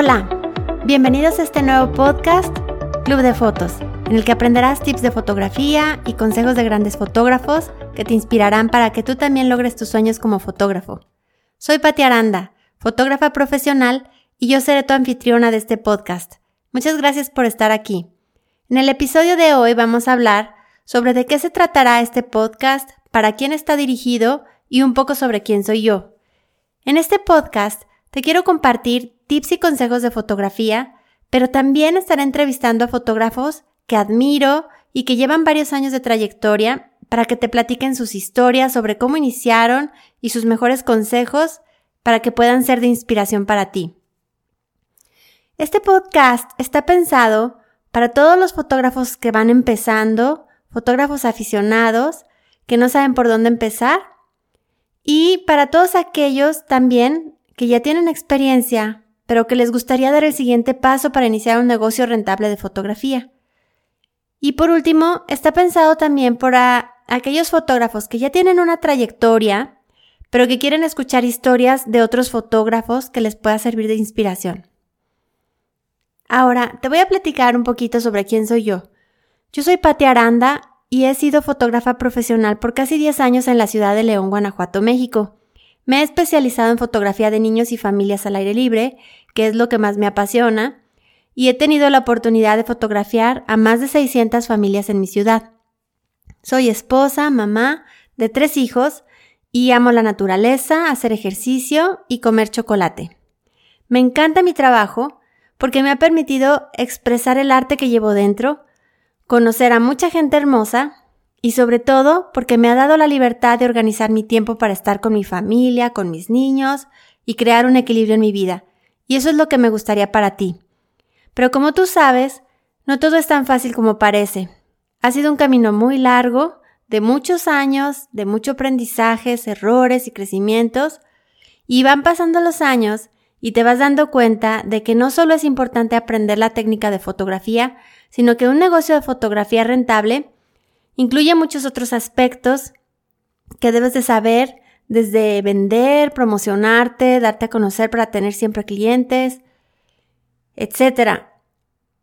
Hola, bienvenidos a este nuevo podcast, Club de Fotos, en el que aprenderás tips de fotografía y consejos de grandes fotógrafos que te inspirarán para que tú también logres tus sueños como fotógrafo. Soy Pati Aranda, fotógrafa profesional, y yo seré tu anfitriona de este podcast. Muchas gracias por estar aquí. En el episodio de hoy vamos a hablar sobre de qué se tratará este podcast, para quién está dirigido y un poco sobre quién soy yo. En este podcast te quiero compartir tips y consejos de fotografía, pero también estaré entrevistando a fotógrafos que admiro y que llevan varios años de trayectoria para que te platiquen sus historias sobre cómo iniciaron y sus mejores consejos para que puedan ser de inspiración para ti. Este podcast está pensado para todos los fotógrafos que van empezando, fotógrafos aficionados, que no saben por dónde empezar, y para todos aquellos también que ya tienen experiencia, pero que les gustaría dar el siguiente paso para iniciar un negocio rentable de fotografía. Y por último, está pensado también para aquellos fotógrafos que ya tienen una trayectoria, pero que quieren escuchar historias de otros fotógrafos que les pueda servir de inspiración. Ahora, te voy a platicar un poquito sobre quién soy yo. Yo soy Pati Aranda y he sido fotógrafa profesional por casi 10 años en la ciudad de León, Guanajuato, México. Me he especializado en fotografía de niños y familias al aire libre, que es lo que más me apasiona, y he tenido la oportunidad de fotografiar a más de 600 familias en mi ciudad. Soy esposa, mamá de tres hijos y amo la naturaleza, hacer ejercicio y comer chocolate. Me encanta mi trabajo porque me ha permitido expresar el arte que llevo dentro, conocer a mucha gente hermosa y sobre todo porque me ha dado la libertad de organizar mi tiempo para estar con mi familia, con mis niños y crear un equilibrio en mi vida. Y eso es lo que me gustaría para ti. Pero como tú sabes, no todo es tan fácil como parece. Ha sido un camino muy largo, de muchos años, de mucho aprendizajes, errores y crecimientos, y van pasando los años y te vas dando cuenta de que no solo es importante aprender la técnica de fotografía, sino que un negocio de fotografía rentable Incluye muchos otros aspectos que debes de saber, desde vender, promocionarte, darte a conocer para tener siempre clientes, etc.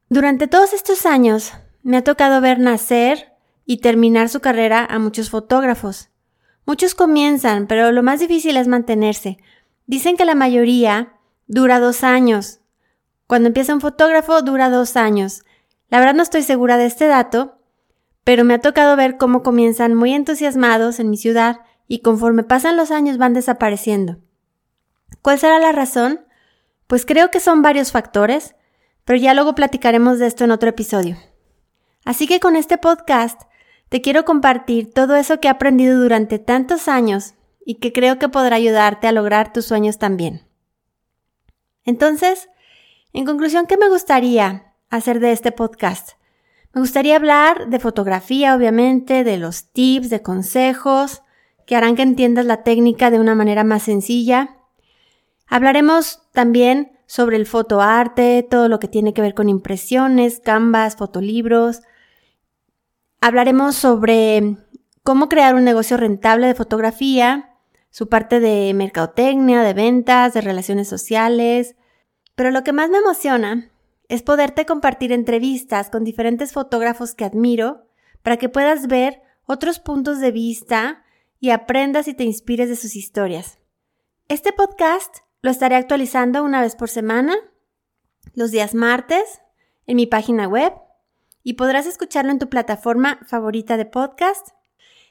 Durante todos estos años me ha tocado ver nacer y terminar su carrera a muchos fotógrafos. Muchos comienzan, pero lo más difícil es mantenerse. Dicen que la mayoría dura dos años. Cuando empieza un fotógrafo dura dos años. La verdad no estoy segura de este dato, pero me ha tocado ver cómo comienzan muy entusiasmados en mi ciudad y conforme pasan los años van desapareciendo. ¿Cuál será la razón? Pues creo que son varios factores, pero ya luego platicaremos de esto en otro episodio. Así que con este podcast te quiero compartir todo eso que he aprendido durante tantos años y que creo que podrá ayudarte a lograr tus sueños también. Entonces, en conclusión, ¿qué me gustaría hacer de este podcast? Me gustaría hablar de fotografía, obviamente, de los tips, de consejos, que harán que entiendas la técnica de una manera más sencilla. Hablaremos también sobre el fotoarte, todo lo que tiene que ver con impresiones, canvas, fotolibros. Hablaremos sobre cómo crear un negocio rentable de fotografía, su parte de mercadotecnia, de ventas, de relaciones sociales. Pero lo que más me emociona es poderte compartir entrevistas con diferentes fotógrafos que admiro para que puedas ver otros puntos de vista y aprendas y te inspires de sus historias. Este podcast lo estaré actualizando una vez por semana, los días martes, en mi página web y podrás escucharlo en tu plataforma favorita de podcast.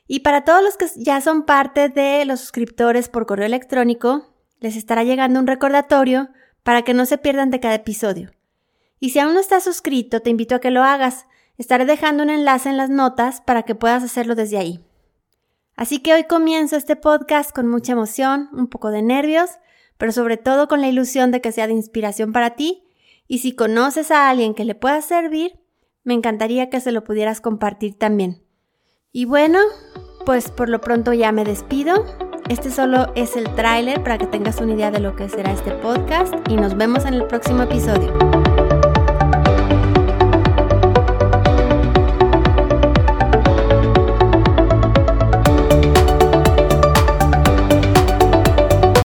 Y para todos los que ya son parte de los suscriptores por correo electrónico, les estará llegando un recordatorio para que no se pierdan de cada episodio. Y si aún no estás suscrito, te invito a que lo hagas. Estaré dejando un enlace en las notas para que puedas hacerlo desde ahí. Así que hoy comienzo este podcast con mucha emoción, un poco de nervios, pero sobre todo con la ilusión de que sea de inspiración para ti. Y si conoces a alguien que le pueda servir, me encantaría que se lo pudieras compartir también. Y bueno, pues por lo pronto ya me despido. Este solo es el tráiler para que tengas una idea de lo que será este podcast y nos vemos en el próximo episodio.